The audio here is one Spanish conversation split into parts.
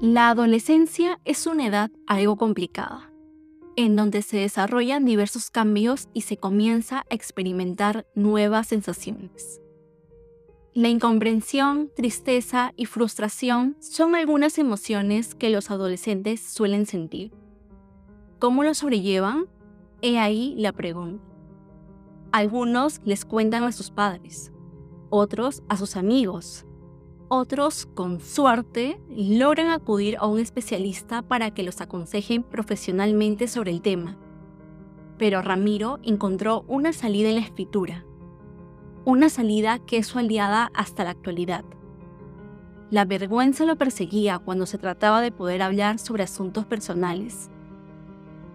La adolescencia es una edad algo complicada, en donde se desarrollan diversos cambios y se comienza a experimentar nuevas sensaciones. La incomprensión, tristeza y frustración son algunas emociones que los adolescentes suelen sentir. ¿Cómo lo sobrellevan? He ahí la pregunta. Algunos les cuentan a sus padres, otros a sus amigos, otros, con suerte, logran acudir a un especialista para que los aconsejen profesionalmente sobre el tema. Pero Ramiro encontró una salida en la escritura, una salida que es su aliada hasta la actualidad. La vergüenza lo perseguía cuando se trataba de poder hablar sobre asuntos personales.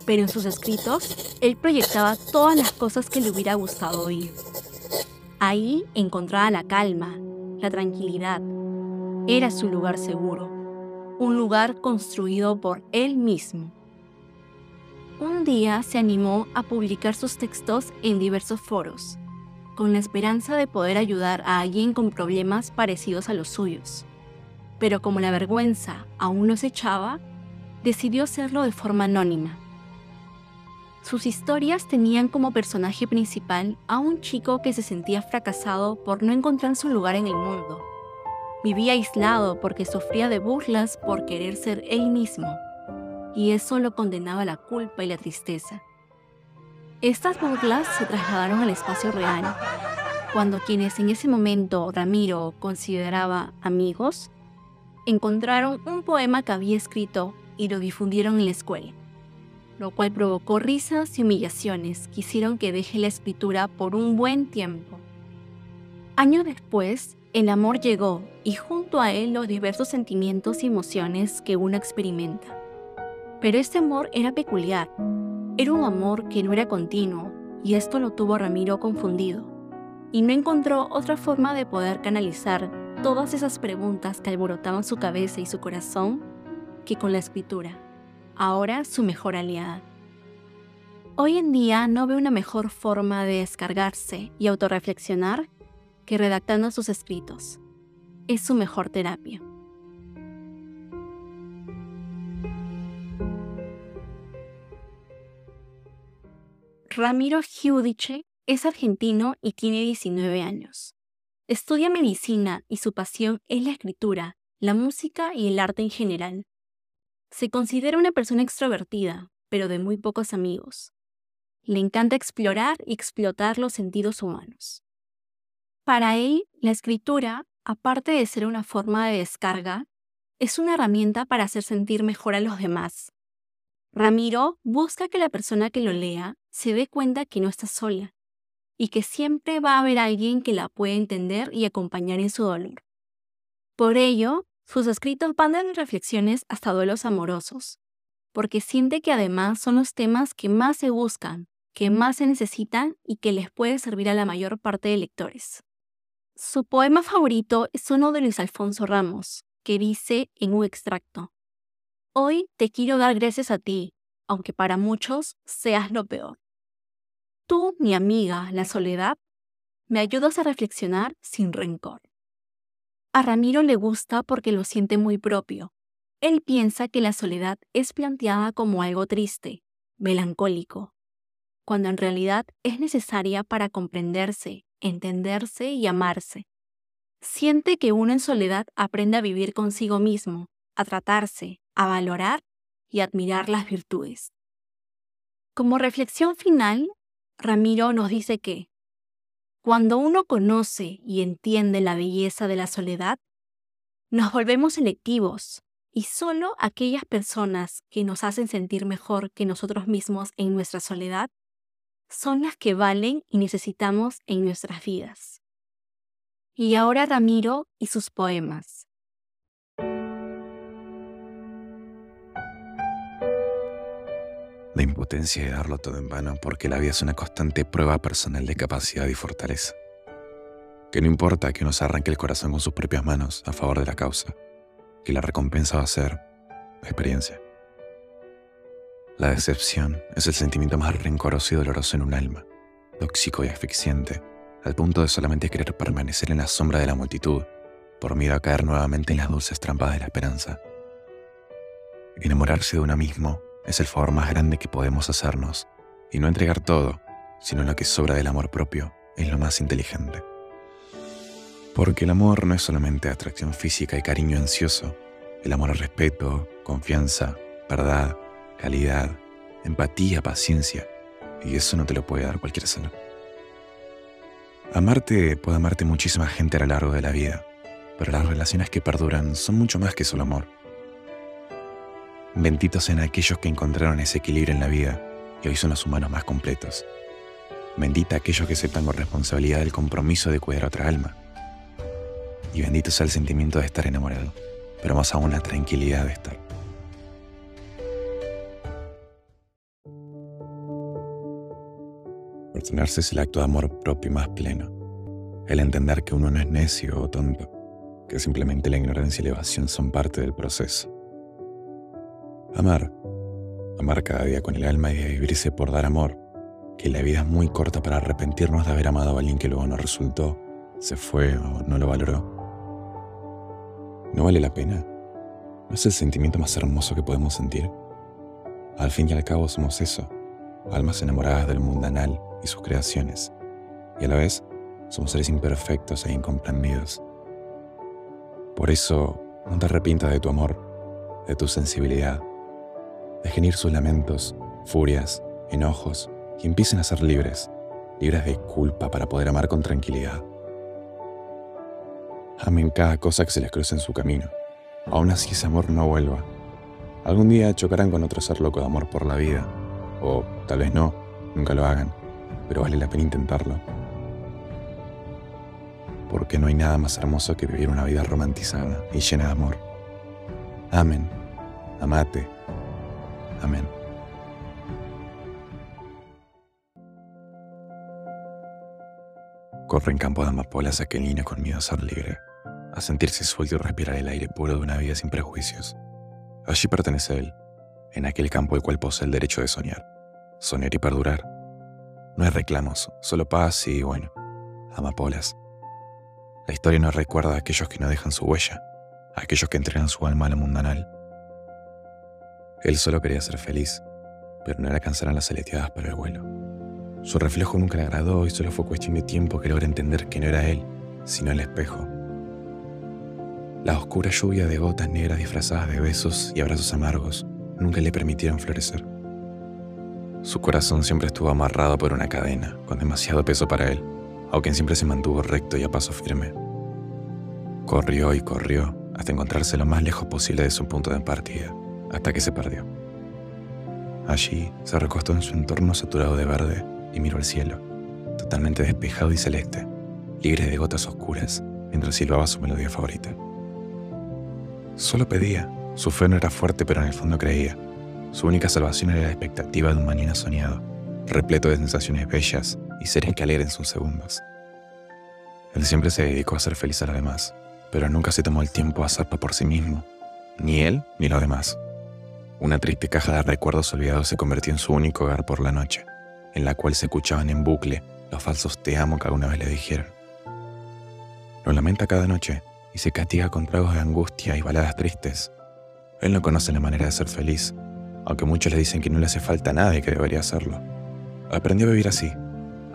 Pero en sus escritos, él proyectaba todas las cosas que le hubiera gustado oír. Ahí encontraba la calma, la tranquilidad, era su lugar seguro, un lugar construido por él mismo. Un día se animó a publicar sus textos en diversos foros, con la esperanza de poder ayudar a alguien con problemas parecidos a los suyos. Pero como la vergüenza aún no se echaba, decidió hacerlo de forma anónima. Sus historias tenían como personaje principal a un chico que se sentía fracasado por no encontrar su lugar en el mundo Vivía aislado porque sufría de burlas por querer ser él mismo, y eso lo condenaba a la culpa y la tristeza. Estas burlas se trasladaron al espacio real, cuando quienes en ese momento Ramiro consideraba amigos, encontraron un poema que había escrito y lo difundieron en la escuela, lo cual provocó risas y humillaciones que hicieron que deje la escritura por un buen tiempo. Años después, el amor llegó y junto a él los diversos sentimientos y emociones que uno experimenta. Pero este amor era peculiar. Era un amor que no era continuo y esto lo tuvo Ramiro confundido. Y no encontró otra forma de poder canalizar todas esas preguntas que alborotaban su cabeza y su corazón que con la escritura, ahora su mejor aliada. Hoy en día no ve una mejor forma de descargarse y autorreflexionar que redactando sus escritos. Es su mejor terapia. Ramiro Giudice es argentino y tiene 19 años. Estudia medicina y su pasión es la escritura, la música y el arte en general. Se considera una persona extrovertida, pero de muy pocos amigos. Le encanta explorar y explotar los sentidos humanos. Para él, la escritura, aparte de ser una forma de descarga, es una herramienta para hacer sentir mejor a los demás. Ramiro busca que la persona que lo lea se dé cuenta que no está sola y que siempre va a haber alguien que la pueda entender y acompañar en su dolor. Por ello, sus escritos van de reflexiones hasta duelos amorosos, porque siente que además son los temas que más se buscan, que más se necesitan y que les puede servir a la mayor parte de lectores. Su poema favorito es uno de Luis Alfonso Ramos, que dice en un extracto, Hoy te quiero dar gracias a ti, aunque para muchos seas lo peor. Tú, mi amiga, la soledad, me ayudas a reflexionar sin rencor. A Ramiro le gusta porque lo siente muy propio. Él piensa que la soledad es planteada como algo triste, melancólico, cuando en realidad es necesaria para comprenderse entenderse y amarse. Siente que uno en soledad aprende a vivir consigo mismo, a tratarse, a valorar y admirar las virtudes. Como reflexión final, Ramiro nos dice que, cuando uno conoce y entiende la belleza de la soledad, nos volvemos selectivos y solo aquellas personas que nos hacen sentir mejor que nosotros mismos en nuestra soledad son las que valen y necesitamos en nuestras vidas. Y ahora Ramiro y sus poemas. La impotencia de darlo todo en vano porque la vida es una constante prueba personal de capacidad y fortaleza. Que no importa que uno se arranque el corazón con sus propias manos a favor de la causa, que la recompensa va a ser experiencia. La decepción es el sentimiento más rencoroso y doloroso en un alma, tóxico y asfixiante, al punto de solamente querer permanecer en la sombra de la multitud, por miedo a caer nuevamente en las dulces trampas de la esperanza. Enamorarse de uno mismo es el favor más grande que podemos hacernos, y no entregar todo, sino lo que sobra del amor propio, es lo más inteligente. Porque el amor no es solamente atracción física y cariño ansioso, el amor es respeto, confianza, verdad, calidad, empatía, paciencia, y eso no te lo puede dar cualquier ser. Amarte puede amarte muchísima gente a lo largo de la vida, pero las relaciones que perduran son mucho más que solo amor. Benditos sean aquellos que encontraron ese equilibrio en la vida y hoy son los humanos más completos. Bendita aquellos que aceptan con responsabilidad el compromiso de cuidar a otra alma. Y bendito sea el sentimiento de estar enamorado, pero más aún la tranquilidad de estar. Es el acto de amor propio más pleno. El entender que uno no es necio o tonto, que simplemente la ignorancia y la evasión son parte del proceso. Amar. Amar cada día con el alma y vivirse por dar amor. Que la vida es muy corta para arrepentirnos de haber amado a alguien que luego no resultó, se fue o no lo valoró. ¿No vale la pena? ¿No es el sentimiento más hermoso que podemos sentir? Al fin y al cabo somos eso, almas enamoradas del mundanal y sus creaciones, y a la vez somos seres imperfectos e incomprendidos. Por eso, no te arrepientas de tu amor, de tu sensibilidad, Dejen ir sus lamentos, furias, enojos y empiecen a ser libres, libres de culpa para poder amar con tranquilidad. Amen cada cosa que se les cruce en su camino. Aún así ese amor no vuelva. Algún día chocarán con otro ser loco de amor por la vida. O tal vez no, nunca lo hagan, pero vale la pena intentarlo. Porque no hay nada más hermoso que vivir una vida romantizada y llena de amor. Amen, amate, Amén. Corre en campo de amapolas aquelina con miedo a ser libre, a sentirse suelto y respirar el aire puro de una vida sin prejuicios. Allí pertenece él, en aquel campo el cual posee el derecho de soñar, soñar y perdurar. No hay reclamos, solo paz y, bueno, amapolas. La historia nos recuerda a aquellos que no dejan su huella, a aquellos que entregan su alma a la mundanal, él solo quería ser feliz, pero no le alcanzarán las aleteadas para el vuelo. Su reflejo nunca le agradó y solo fue cuestión de tiempo que logra entender que no era él, sino el espejo. La oscura lluvia de gotas negras disfrazadas de besos y abrazos amargos nunca le permitieron florecer. Su corazón siempre estuvo amarrado por una cadena, con demasiado peso para él, aunque siempre se mantuvo recto y a paso firme. Corrió y corrió hasta encontrarse lo más lejos posible de su punto de partida hasta que se perdió. Allí se recostó en su entorno saturado de verde y miró el cielo, totalmente despejado y celeste, libre de gotas oscuras, mientras silbaba su melodía favorita. Solo pedía, su fe no era fuerte pero en el fondo creía. Su única salvación era la expectativa de un mañana soñado, repleto de sensaciones bellas y seres que alegren sus segundos. Él siempre se dedicó a ser feliz a los demás, pero nunca se tomó el tiempo a hacerlo por sí mismo, ni él ni los demás. Una triste caja de recuerdos olvidados se convirtió en su único hogar por la noche, en la cual se escuchaban en bucle los falsos te amo que alguna vez le dijeron. Lo lamenta cada noche y se castiga con tragos de angustia y baladas tristes. Él no conoce la manera de ser feliz, aunque muchos le dicen que no le hace falta nada y que debería hacerlo. Aprendió a vivir así,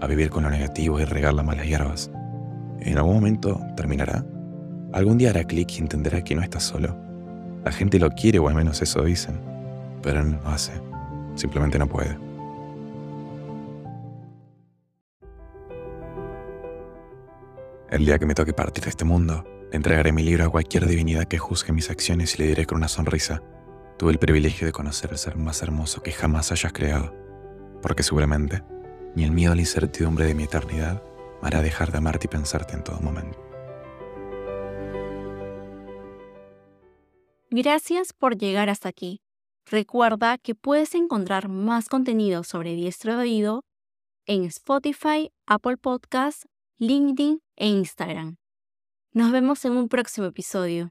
a vivir con lo negativo y regar las malas hierbas. En algún momento terminará. Algún día hará clic y entenderá que no está solo. La gente lo quiere o al menos eso dicen pero no lo hace. Simplemente no puede. El día que me toque partir de este mundo, entregaré mi libro a cualquier divinidad que juzgue mis acciones y le diré con una sonrisa, tuve el privilegio de conocer el ser más hermoso que jamás hayas creado, porque seguramente ni el miedo a la incertidumbre de mi eternidad hará dejar de amarte y pensarte en todo momento. Gracias por llegar hasta aquí. Recuerda que puedes encontrar más contenido sobre diestro de oído en Spotify, Apple Podcasts, LinkedIn e Instagram. Nos vemos en un próximo episodio.